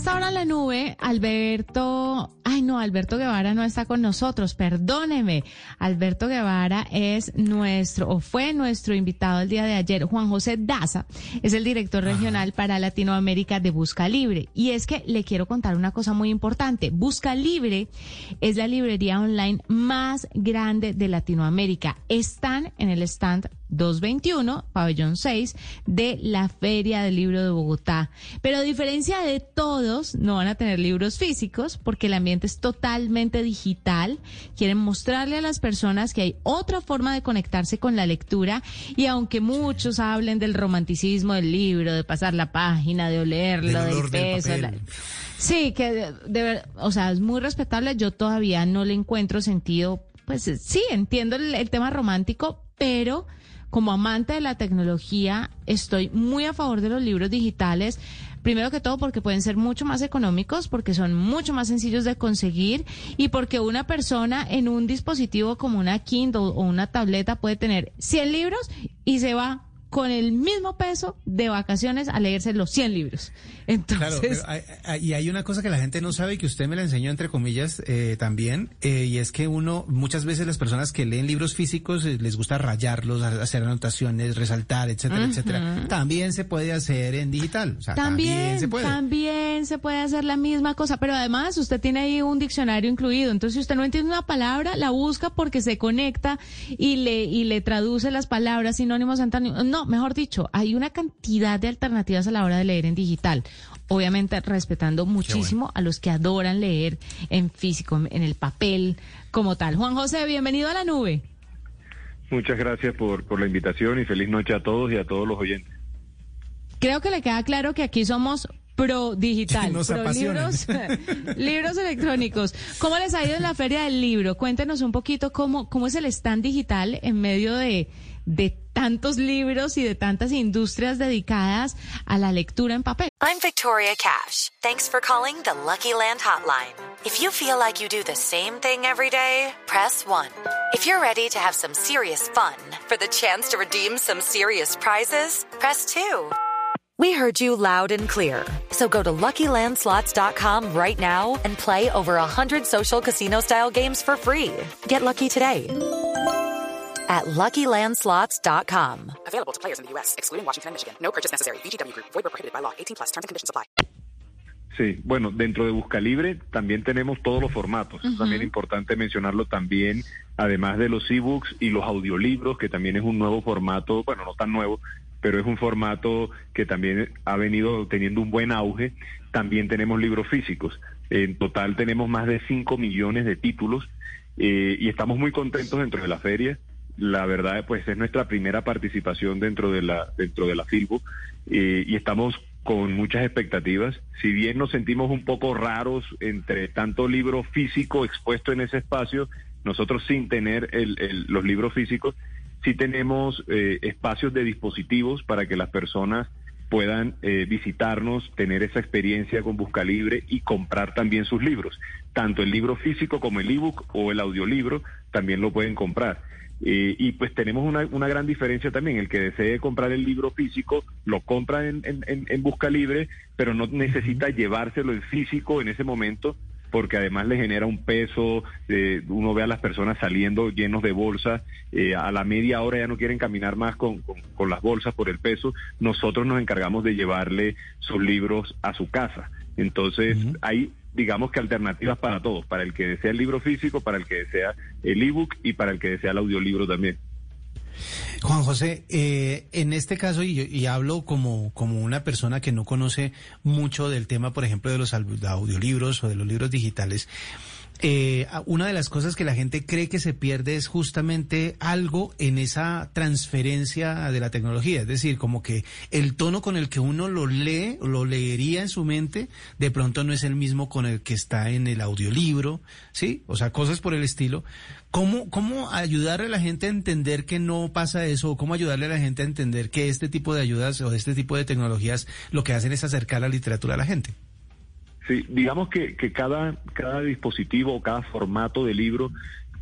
esta hora en la nube, Alberto, ay no, Alberto Guevara no está con nosotros, perdóneme. Alberto Guevara es nuestro, o fue nuestro invitado el día de ayer. Juan José Daza es el director regional para Latinoamérica de Busca Libre. Y es que le quiero contar una cosa muy importante. Busca Libre es la librería online más grande de Latinoamérica. Están en el stand 221, pabellón 6, de la Feria del Libro de Bogotá. Pero a diferencia de todos, no van a tener libros físicos porque el ambiente es totalmente digital. Quieren mostrarle a las personas que hay otra forma de conectarse con la lectura y aunque muchos hablen del romanticismo del libro, de pasar la página, de olerlo, del, peso, sí, que de, de, o sea, es muy respetable. Yo todavía no le encuentro sentido. Pues sí, entiendo el, el tema romántico, pero como amante de la tecnología, estoy muy a favor de los libros digitales. Primero que todo porque pueden ser mucho más económicos, porque son mucho más sencillos de conseguir y porque una persona en un dispositivo como una Kindle o una tableta puede tener 100 libros y se va con el mismo peso de vacaciones a leerse los 100 libros. Entonces, claro, hay, y hay una cosa que la gente no sabe y que usted me la enseñó entre comillas eh, también, eh, y es que uno, muchas veces las personas que leen libros físicos eh, les gusta rayarlos, hacer anotaciones, resaltar, etcétera, etcétera. También se puede hacer en digital. O sea, también, también, se puede. También se puede hacer la misma cosa, pero además usted tiene ahí un diccionario incluido. Entonces, si usted no entiende una palabra, la busca porque se conecta y le, y le traduce las palabras, sinónimos, antónimos. No, mejor dicho, hay una cantidad de alternativas a la hora de leer en digital. Obviamente respetando muchísimo bueno. a los que adoran leer en físico, en el papel como tal. Juan José, bienvenido a la nube. Muchas gracias por, por la invitación y feliz noche a todos y a todos los oyentes. Creo que le queda claro que aquí somos pro digital, Nos pro libros, libros electrónicos. ¿Cómo les ha ido en la feria del libro? Cuéntenos un poquito cómo, cómo es el stand digital en medio de, de tantos libros y de tantas industrias dedicadas a la lectura en papel. I'm Victoria Cash. Thanks for calling the Lucky Land Hotline. If you feel like you do the same thing every day, press 1. If you're ready to have some serious fun for the chance to redeem some serious prizes, press 2. We heard you loud and clear. So go to LuckyLandSlots.com right now and play over 100 social casino-style games for free. Get lucky today at LuckyLandSlots.com. Available to players in the U.S., excluding Washington and Michigan. No purchase necessary. VGW Group. Void where prohibited by law. 18 plus. Terms and conditions apply. Sí, bueno, dentro de Buscalibre también tenemos todos los formatos. Uh -huh. También importante mencionarlo también, además de los ebooks y los audiolibros, que también es un nuevo formato, bueno, no tan nuevo, pero es un formato que también ha venido teniendo un buen auge. También tenemos libros físicos. En total tenemos más de 5 millones de títulos eh, y estamos muy contentos dentro de la feria. La verdad, pues es nuestra primera participación dentro de la dentro de la Filbo eh, y estamos con muchas expectativas. Si bien nos sentimos un poco raros entre tanto libro físico expuesto en ese espacio, nosotros sin tener el, el, los libros físicos, sí tenemos eh, espacios de dispositivos para que las personas puedan eh, visitarnos, tener esa experiencia con Buscalibre y comprar también sus libros. Tanto el libro físico como el ebook o el audiolibro también lo pueden comprar. Eh, y pues tenemos una, una, gran diferencia también. El que desee comprar el libro físico lo compra en, en, en Busca Libre, pero no necesita llevárselo en físico en ese momento, porque además le genera un peso. Eh, uno ve a las personas saliendo llenos de bolsas. Eh, a la media hora ya no quieren caminar más con, con, con las bolsas por el peso. Nosotros nos encargamos de llevarle sus libros a su casa. Entonces, uh -huh. hay digamos que alternativas para todos, para el que desea el libro físico, para el que desea el ebook y para el que desea el audiolibro también. Juan José, eh, en este caso, y, y, hablo como, como una persona que no conoce mucho del tema, por ejemplo, de los audiolibros o de los libros digitales, eh, una de las cosas que la gente cree que se pierde es justamente algo en esa transferencia de la tecnología, es decir, como que el tono con el que uno lo lee, lo leería en su mente, de pronto no es el mismo con el que está en el audiolibro, ¿sí? O sea, cosas por el estilo. ¿Cómo, cómo ayudarle a la gente a entender que no pasa eso? ¿Cómo ayudarle a la gente a entender que este tipo de ayudas o este tipo de tecnologías lo que hacen es acercar la literatura a la gente? Sí, digamos que, que cada, cada dispositivo o cada formato de libro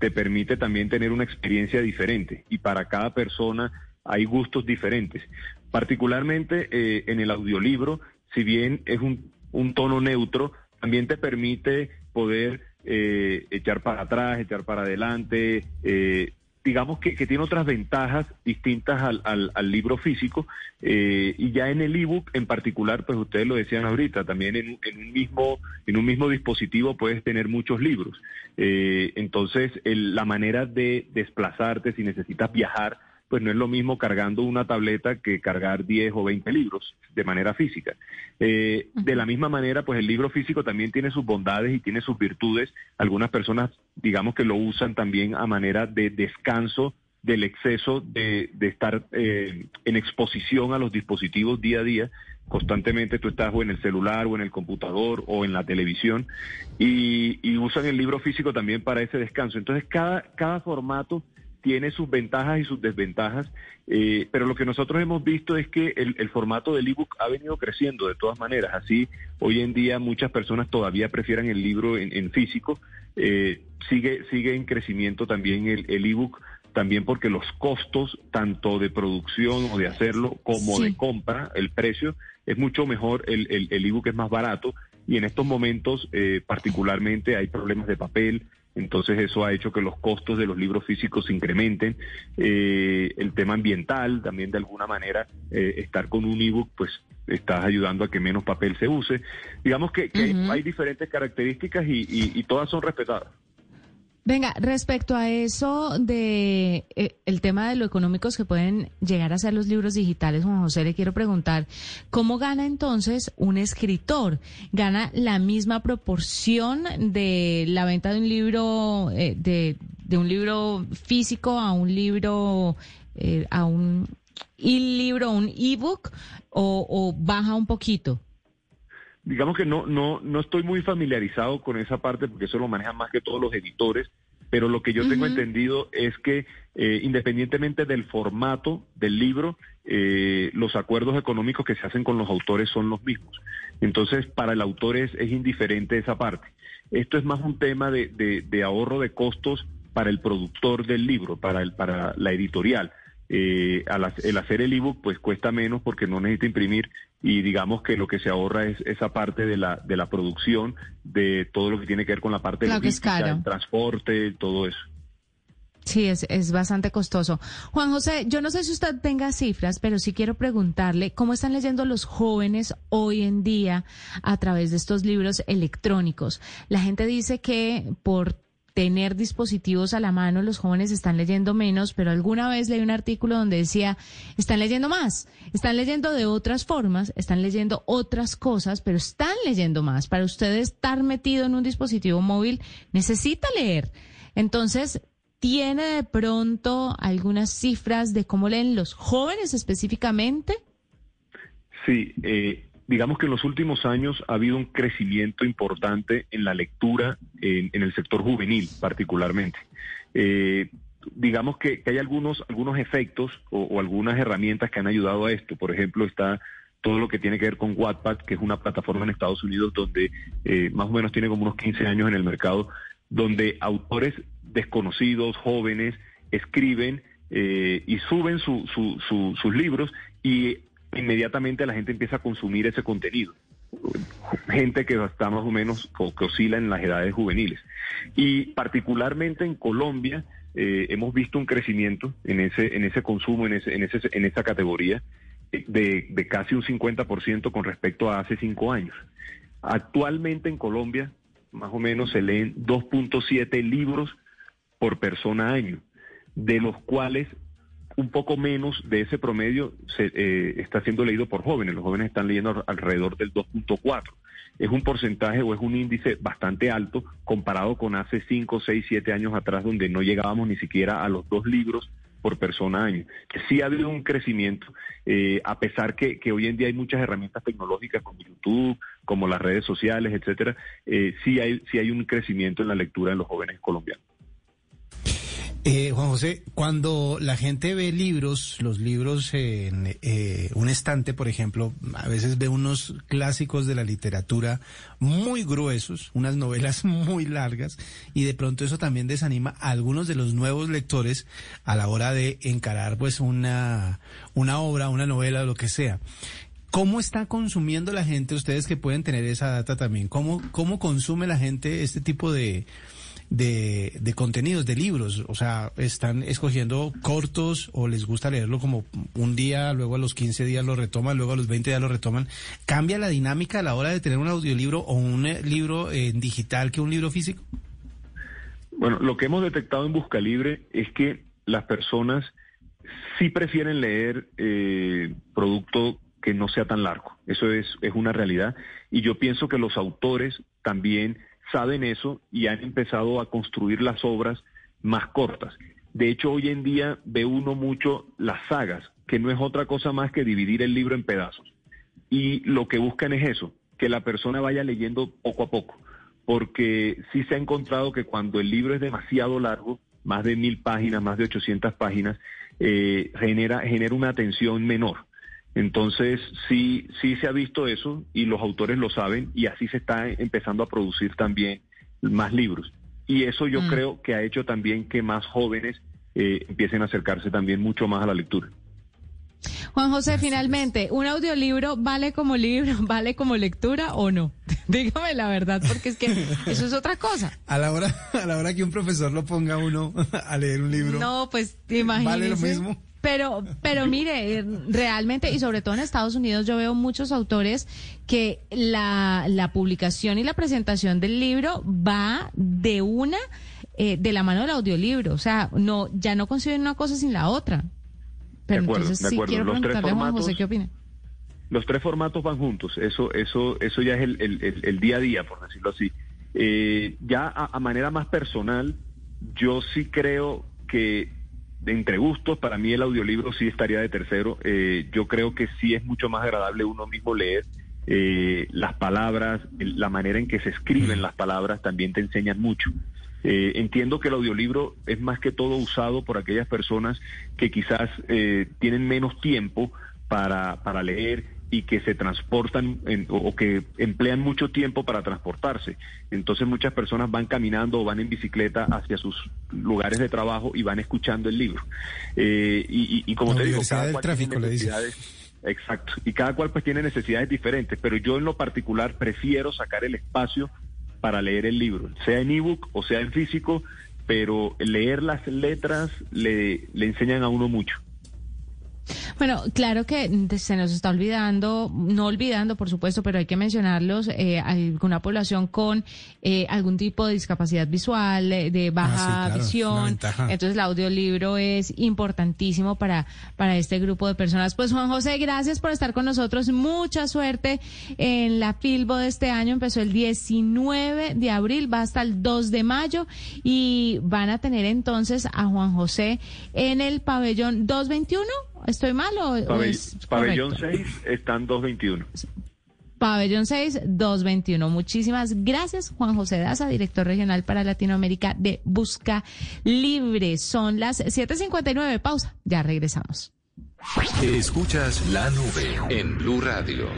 te permite también tener una experiencia diferente y para cada persona hay gustos diferentes. Particularmente eh, en el audiolibro, si bien es un, un tono neutro, también te permite poder eh, echar para atrás, echar para adelante, eh, digamos que, tiene otras ventajas distintas al, al, libro físico eh, y ya en el ebook en particular, pues ustedes lo decían ahorita, también en, un mismo en un mismo dispositivo puedes tener muchos libros. Eh, entonces, la manera de desplazarte si necesitas viajar pues no es lo mismo cargando una tableta que cargar 10 o 20 libros de manera física. Eh, de la misma manera, pues el libro físico también tiene sus bondades y tiene sus virtudes. Algunas personas, digamos que lo usan también a manera de descanso del exceso de, estar eh, en exposición a los dispositivos día a día. Constantemente tú estás o en el celular o en el computador o en la televisión y, y usan el libro físico también para ese descanso. Entonces cada, cada formato tiene sus ventajas y sus desventajas, eh, pero lo que nosotros hemos visto es que el, formato del ebook ha venido creciendo de todas maneras. Así, hoy en día muchas personas todavía prefieren el libro en, físico. Eh, sigue, sigue en crecimiento también el, el ebook también porque los costos, tanto de producción o de hacerlo como de compra, el precio, es mucho mejor, el, el, ebook es más barato y en estos momentos eh, particularmente hay problemas de papel, entonces eso ha hecho que los costos de los libros físicos se incrementen. Eh, el tema ambiental, también de alguna manera, eh, estar con un ebook, pues estás ayudando a que menos papel se use. Digamos que, hay, diferentes características y todas son respetadas. Venga, respecto a eso de eh, el tema de lo económicos que pueden llegar a ser los libros digitales, Juan José, le quiero preguntar, ¿cómo gana entonces un escritor? ¿Gana la misma proporción de la venta de un libro, eh, de, de, un libro físico a un libro, eh, a un e-libro, un ebook, o baja un poquito? Digamos que no, no, no estoy muy familiarizado con esa parte porque eso lo manejan más que todos los editores, pero lo que yo tengo entendido es que eh, independientemente del formato del libro, eh, los acuerdos económicos que se hacen con los autores son los mismos. Entonces, para el autor es, es indiferente esa parte. Esto es más un tema de, de, ahorro de costos para el productor del libro, para, el, para la editorial. Eh, el hacer el ebook pues cuesta menos porque no necesita imprimir y digamos que lo que se ahorra es esa parte de la de la producción de todo lo que tiene que ver con la parte de el transporte, todo eso. Sí, es, es bastante costoso. Juan José, yo no sé si usted tenga cifras, pero sí quiero preguntarle cómo están leyendo los jóvenes hoy en día a través de estos libros electrónicos. La gente dice que por tener dispositivos a la mano, los jóvenes están leyendo menos, pero alguna vez leí un artículo donde decía, están leyendo más, están leyendo de otras formas, están leyendo otras cosas, pero están leyendo más. Para usted estar metido en un dispositivo móvil, necesita leer. Entonces, ¿tiene de pronto algunas cifras de cómo leen los jóvenes específicamente? Sí, eh, digamos que en los últimos años ha habido un crecimiento importante en la lectura en, el sector juvenil particularmente. Eh, digamos que, hay algunos, algunos efectos o, algunas herramientas que han ayudado a esto. Por ejemplo, está todo lo que tiene que ver con Wattpad, que es una plataforma en Estados Unidos donde eh, más o menos tiene como unos 15 años en el mercado, donde autores desconocidos, jóvenes, escriben eh, y suben sus libros y inmediatamente la gente empieza a consumir ese contenido. Gente que está más o menos, que oscila en las edades juveniles. Y particularmente en Colombia eh, hemos visto un crecimiento en ese, en ese consumo, en, ese, en, ese, en esa categoría, eh, de, de casi un 50% con respecto a hace cinco años. Actualmente en Colombia, más o menos se leen 2.7 libros por persona año, de los cuales un poco menos de ese promedio se, eh, está siendo leído por jóvenes. Los jóvenes están leyendo alrededor del 2.4. Es un porcentaje o es un índice bastante alto comparado con hace 5, 6, 7 años atrás donde no llegábamos ni siquiera a los dos libros por persona año. Sí ha habido un crecimiento, eh, a pesar que, que, hoy en día hay muchas herramientas tecnológicas como YouTube, como las redes sociales, etcétera, eh, sí, hay, sí hay un crecimiento en la lectura de los jóvenes colombianos. Eh, Juan José, cuando la gente ve libros, los libros en eh, un estante, por ejemplo, a veces ve unos clásicos de la literatura muy gruesos, unas novelas muy largas, y de pronto eso también desanima a algunos de los nuevos lectores a la hora de encarar pues una, una obra, una novela, lo que sea. ¿Cómo está consumiendo la gente, ustedes que pueden tener esa data también, cómo, cómo consume la gente este tipo de, de, de contenidos, de libros? O sea, ¿están escogiendo cortos o les gusta leerlo como un día, luego a los 15 días lo retoman, luego a los 20 días lo retoman? ¿Cambia la dinámica a la hora de tener un audiolibro o un eh, libro en digital que un libro físico? Bueno, lo que hemos detectado en Busca Libre es que las personas sí prefieren leer eh, producto que no sea tan largo. Eso es, es una realidad. Y yo pienso que los autores también saben eso y han empezado a construir las obras más cortas. De hecho, hoy en día ve uno mucho las sagas, que no es otra cosa más que dividir el libro en pedazos. Y lo que buscan es eso, que la persona vaya leyendo poco a poco, porque sí se ha encontrado que cuando el libro es demasiado largo, más de mil páginas, más de 800 páginas, eh, genera, genera una atención menor. Entonces, sí, sí se ha visto eso y los autores lo saben y así se está empezando a producir también más libros. Y eso yo Mm. creo que ha hecho también que más jóvenes eh, empiecen a acercarse también mucho más a la lectura. Juan José, finalmente, ¿un audiolibro vale como libro, vale como lectura o no? Dígame la verdad, porque es que eso es otra cosa. A la hora, a la hora que un profesor lo ponga a uno a leer un libro. No, pues imagínese. ¿Vale lo mismo? Pero, pero mire, realmente, y sobre todo en Estados Unidos, yo veo muchos autores que la, la publicación y la presentación del libro va de una, eh, de la mano del audiolibro. O sea, no, ya no conciben una cosa sin la otra. Pero De acuerdo, entonces de sí quiero Los tres preguntarle a Juan formatos- José qué opina. Los tres formatos van juntos, eso, eso, eso ya es el, el- el- el día a día, por decirlo así. Eh, ya a, a manera más personal, yo sí creo que de entre gustos, para mí el audiolibro sí estaría de tercero. Eh, yo creo que sí es mucho más agradable uno mismo leer. eh, las palabras, la manera en que se escriben las palabras también te enseñan mucho. Eh, entiendo que el audiolibro es más que todo usado por aquellas personas que quizás tienen menos tiempo para, para leer y que se transportan en- o, o que emplean mucho tiempo para transportarse. Entonces muchas personas van caminando o van en bicicleta hacia sus lugares de trabajo y van escuchando el libro. Eh, y, y- y como La te digo, cada del cual Tráfico, tiene le dice. Exacto. Y cada cual pues tiene necesidades diferentes, pero yo en lo particular prefiero sacar el espacio para leer el libro, sea en ebook o sea en físico, pero leer las letras le, le enseñan a uno mucho. Bueno, claro que mm, se nos está olvidando, no olvidando, por supuesto, pero hay que mencionarlos, eh, alguna población con eh, algún tipo de discapacidad visual, eh, de baja Ah, sí, claro, visión. Entonces, el audiolibro es importantísimo para, para este grupo de personas. Pues, Juan José, gracias por estar con nosotros. Mucha suerte en la Filbo de este año. Empezó el 19 de abril, va hasta el 2 de mayo y van a tener entonces a Juan José en el pabellón 221. ¿Estoy mal o, o Pabell- es pabellón correcto? 6 están 221. Pabellón 6, 221. Muchísimas gracias, Juan José Daza, director regional para Latinoamérica de Busca Libre. Son las 7:59. Pausa. Ya regresamos. Escuchas la nube en Blue Radio.